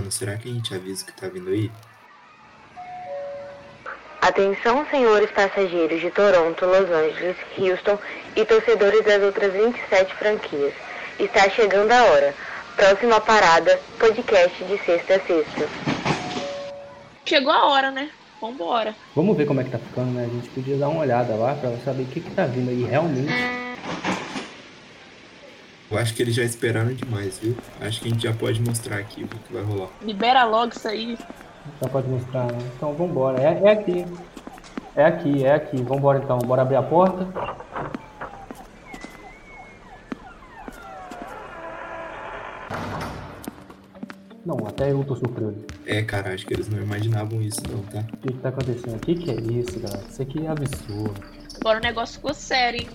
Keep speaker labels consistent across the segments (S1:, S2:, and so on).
S1: Mano, será que a gente avisa que tá vindo aí?
S2: Atenção, senhores passageiros de Toronto, Los Angeles, Houston e torcedores das outras 27 franquias. Está chegando a hora. Próxima parada, podcast de sexta a sexta.
S3: Chegou a hora, né? Vambora.
S4: Vamos ver como é que tá ficando, né? A gente podia dar uma olhada lá pra saber o que que tá vindo aí realmente.
S1: Eu acho que eles já esperaram demais, viu? Acho que a gente já pode mostrar aqui o que vai rolar.
S3: Libera logo isso aí.
S4: Já pode mostrar, né? Então vambora. É, é aqui. É aqui, é aqui. Vambora então. Bora abrir a porta. Não, até eu tô surpreso.
S1: É, cara, acho que eles não imaginavam isso não, tá?
S4: O que, que tá acontecendo? O que, que é isso, galera? Isso aqui é absurdo.
S3: Agora o negócio ficou sério, hein?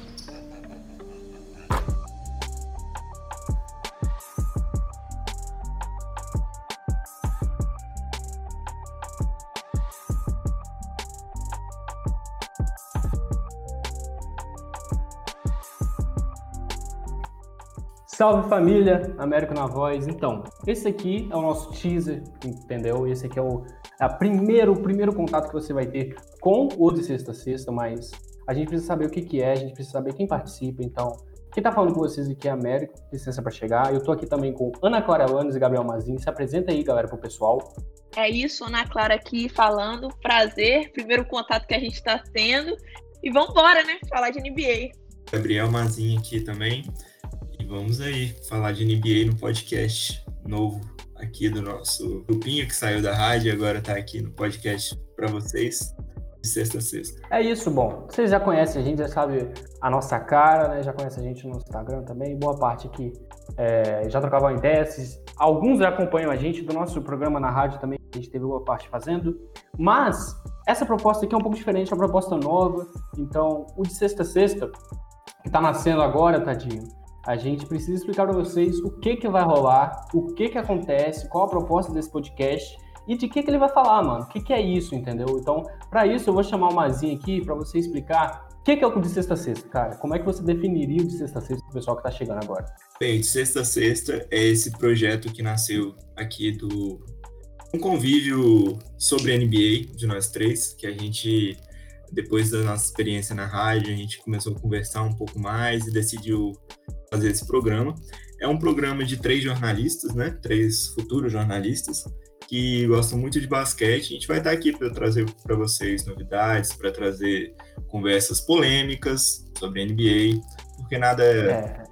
S4: Salve família, Américo na voz. Então, esse aqui é o nosso teaser, entendeu? Esse aqui é o, é a primeiro, o primeiro contato que você vai ter com o de sexta a sexta, mas a gente precisa saber o que, que é, a gente precisa saber quem participa. Então, quem tá falando com vocês aqui é Américo, licença para chegar. Eu tô aqui também com Ana Clara Lanes e Gabriel Mazin. Se apresenta aí, galera, pro pessoal.
S3: É isso, Ana Clara aqui falando. Prazer, primeiro contato que a gente tá tendo. E vambora, né? Falar de NBA.
S1: Gabriel Mazin aqui também. Vamos aí falar de NBA no podcast novo aqui do nosso grupinho que saiu da rádio e agora tá aqui no podcast para vocês de sexta a sexta.
S4: É isso, bom. Vocês já conhecem a gente, já sabe a nossa cara, né? Já conhece a gente no Instagram também. Boa parte aqui é, já trocavam ideias. Alguns já acompanham a gente do nosso programa na rádio também, a gente teve boa parte fazendo. Mas essa proposta aqui é um pouco diferente, é uma proposta nova. Então, o de sexta a sexta, que tá nascendo agora, tadinho a gente precisa explicar para vocês o que que vai rolar, o que que acontece, qual a proposta desse podcast e de que que ele vai falar, mano. O que que é isso, entendeu? Então, para isso eu vou chamar o Mazinho aqui para você explicar o que que é o de sexta a sexta, cara. Como é que você definiria o de sexta a sexta pro pessoal que tá chegando agora?
S1: Bem, de sexta a sexta é esse projeto que nasceu aqui do um convívio sobre NBA de nós três, que a gente depois da nossa experiência na rádio, a gente começou a conversar um pouco mais e decidiu fazer esse programa. É um programa de três jornalistas, né? Três futuros jornalistas que gostam muito de basquete. A gente vai estar aqui para trazer para vocês novidades, para trazer conversas polêmicas sobre NBA, porque nada é.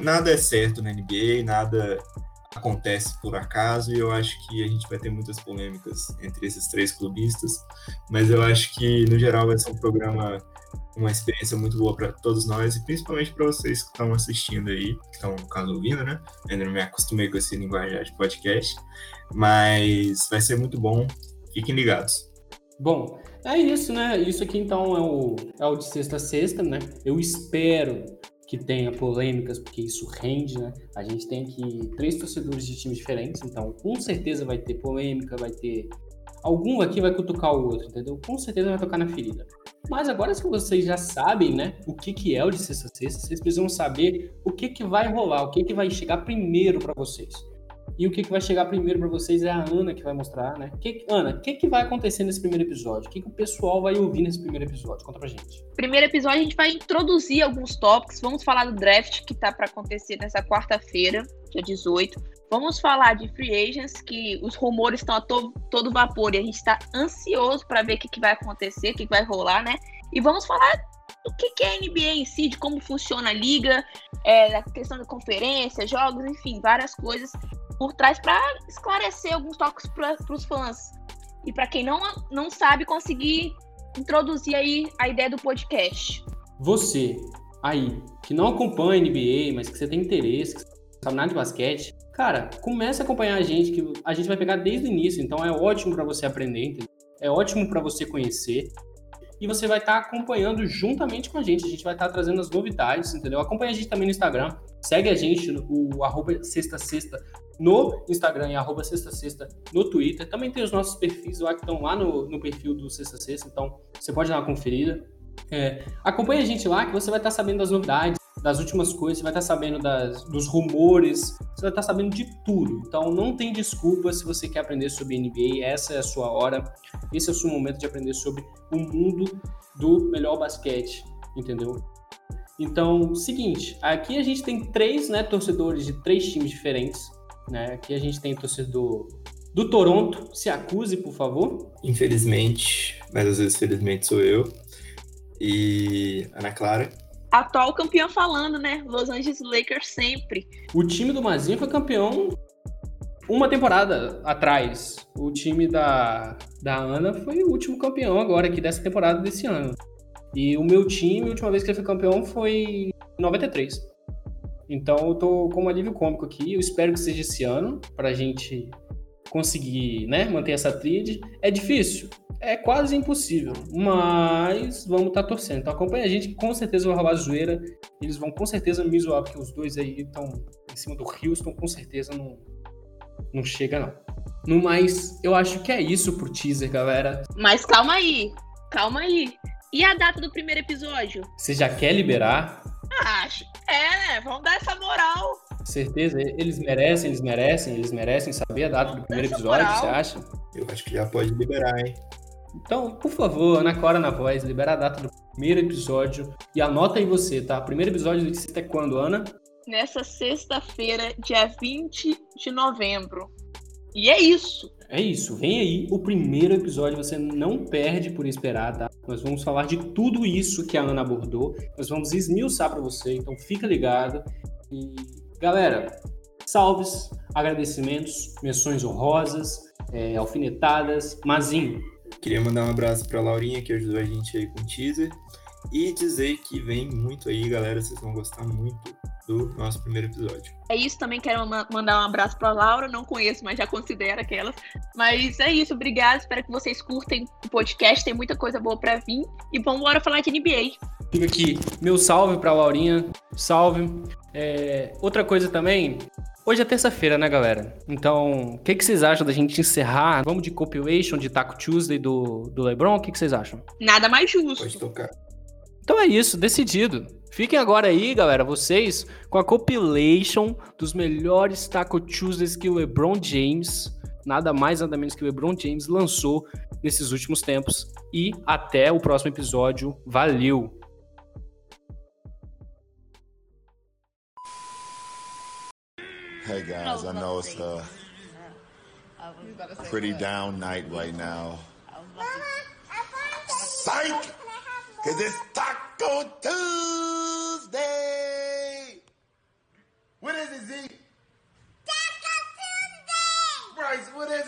S1: nada é certo na NBA, nada acontece por acaso, e eu acho que a gente vai ter muitas polêmicas entre esses três clubistas, mas eu acho que no geral vai ser um programa uma experiência muito boa para todos nós e principalmente para vocês que estão assistindo aí, que estão, no caso, ouvindo, né? Eu ainda não me acostumei com esse linguajar de podcast, mas vai ser muito bom. Fiquem ligados.
S4: Bom, é isso, né? Isso aqui então é o, é o de sexta a sexta, né? Eu espero que tenha polêmicas, porque isso rende, né? A gente tem aqui três torcedores de times diferentes, então com certeza vai ter polêmica, vai ter. Algum aqui vai cutucar o outro, entendeu? Com certeza vai tocar na ferida. Mas agora que vocês já sabem, né, o que, que é o de sexta a sexta, vocês precisam saber o que, que vai rolar, o que, que vai chegar primeiro para vocês. E o que, que vai chegar primeiro para vocês é a Ana que vai mostrar, né? Que, Ana, o que, que vai acontecer nesse primeiro episódio? O que, que o pessoal vai ouvir nesse primeiro episódio? Conta pra gente.
S3: Primeiro episódio, a gente vai introduzir alguns tópicos. Vamos falar do draft que tá para acontecer nessa quarta-feira, dia 18. Vamos falar de free agents, que os rumores estão a to todo vapor e a gente está ansioso para ver o que, que vai acontecer, o que, que vai rolar, né? E vamos falar do que, que é a NBA em si, de como funciona a liga, é, a questão de conferência, jogos, enfim, várias coisas por trás para esclarecer alguns toques para os fãs. E para quem não, não sabe, conseguir introduzir aí a ideia do podcast.
S4: Você, aí, que não acompanha a NBA, mas que você tem interesse, que você sabe nada de basquete, cara, comece a acompanhar a gente, que a gente vai pegar desde o início, então é ótimo para você aprender, entendeu? é ótimo para você conhecer e você vai estar tá acompanhando juntamente com a gente. A gente vai estar tá trazendo as novidades, entendeu? Acompanha a gente também no Instagram. Segue a gente o arroba sexta sexta no Instagram e arroba sexta sexta no Twitter. Também tem os nossos perfis lá que estão lá no, no perfil do Sexta Sexta, então você pode dar uma conferida. É, acompanha a gente lá que você vai estar tá sabendo das novidades. Das últimas coisas, você vai estar sabendo das, dos rumores, você vai estar sabendo de tudo. Então não tem desculpa se você quer aprender sobre NBA, essa é a sua hora, esse é o seu momento de aprender sobre o mundo do melhor basquete, entendeu? Então, seguinte, aqui a gente tem três né, torcedores de três times diferentes. Né? Aqui a gente tem torcedor do Toronto. Se acuse, por favor.
S1: Infelizmente, mas às vezes felizmente sou eu. E Ana Clara.
S3: Atual campeão falando, né? Los Angeles Lakers sempre.
S4: O time do Mazinho foi campeão uma temporada atrás. O time da, da Ana foi o último campeão agora aqui dessa temporada desse ano. E o meu time, a última vez que ele foi campeão foi em 93. Então eu tô com um alívio cômico aqui. Eu espero que seja esse ano, pra gente conseguir né, manter essa tríade. É difícil? É quase impossível, mas vamos estar tá torcendo. Então acompanha a gente que com certeza vai rolar zoeira. Eles vão com certeza me zoar, porque os dois aí estão em cima do Houston, com certeza não, não chega não. No mais, eu acho que é isso pro teaser, galera.
S3: Mas calma aí, calma aí. E a data do primeiro episódio?
S4: Você já quer liberar?
S3: Acho. É, né? Vamos dar essa moral.
S4: Certeza? Eles merecem, eles merecem, eles merecem saber a data do primeiro episódio, você acha?
S1: Eu acho que já pode liberar, hein?
S4: Então, por favor, Ana Cora na voz, libera a data do primeiro episódio. E anota aí você, tá? Primeiro episódio de até quando, Ana?
S3: Nessa sexta-feira, dia 20 de novembro. E é isso.
S4: É isso, vem aí o primeiro episódio, você não perde por esperar, tá? Nós vamos falar de tudo isso que a Ana abordou, nós vamos esmiuçar para você, então fica ligado. E galera, salves, agradecimentos, menções honrosas, é, alfinetadas, Mazinho.
S1: Queria mandar um abraço para Laurinha que ajudou a gente aí com o teaser e dizer que vem muito aí, galera, vocês vão gostar muito do nosso primeiro episódio.
S3: É isso, também quero mandar um abraço para Laura, não conheço, mas já considero aquelas. Mas é isso, obrigado, espero que vocês curtem o podcast, tem muita coisa boa para vir e vamos embora falar de NBA.
S4: Fica aqui, meu salve para Laurinha, salve. É, outra coisa também, Hoje é terça-feira, né, galera? Então, o que, que, vocês acham da gente encerrar? Vamos de compilation de Taco Tuesday do, do LeBron? O que, que, vocês acham?
S3: Nada mais justo.
S1: Pode tocar.
S4: Então é isso, decidido. Fiquem agora aí, galera, vocês, com a compilation dos melhores Taco Tuesdays que o LeBron James, nada mais nada menos que o LeBron James, lançou nesses últimos tempos. E até o próximo episódio. Valeu! Hey guys, I know it's a pretty down night right now. Psych! Cause it's Taco Tuesday! What is it, Z? Taco Tuesday! Bryce, what is